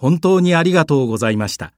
本当にありがとうございました。